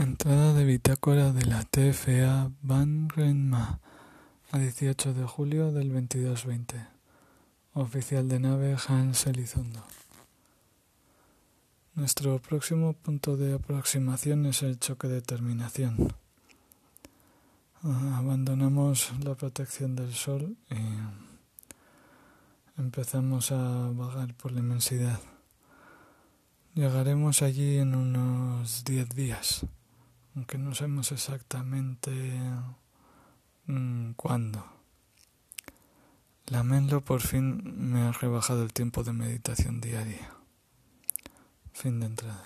Entrada de bitácora de la TFA Van Renma a 18 de julio del 2220. Oficial de nave Hans Elizondo. Nuestro próximo punto de aproximación es el choque de terminación. Abandonamos la protección del Sol y empezamos a vagar por la inmensidad. Llegaremos allí en unos 10 días aunque no sabemos exactamente mm, cuándo. La Menlo por fin me ha rebajado el tiempo de meditación diaria. Fin de entrada.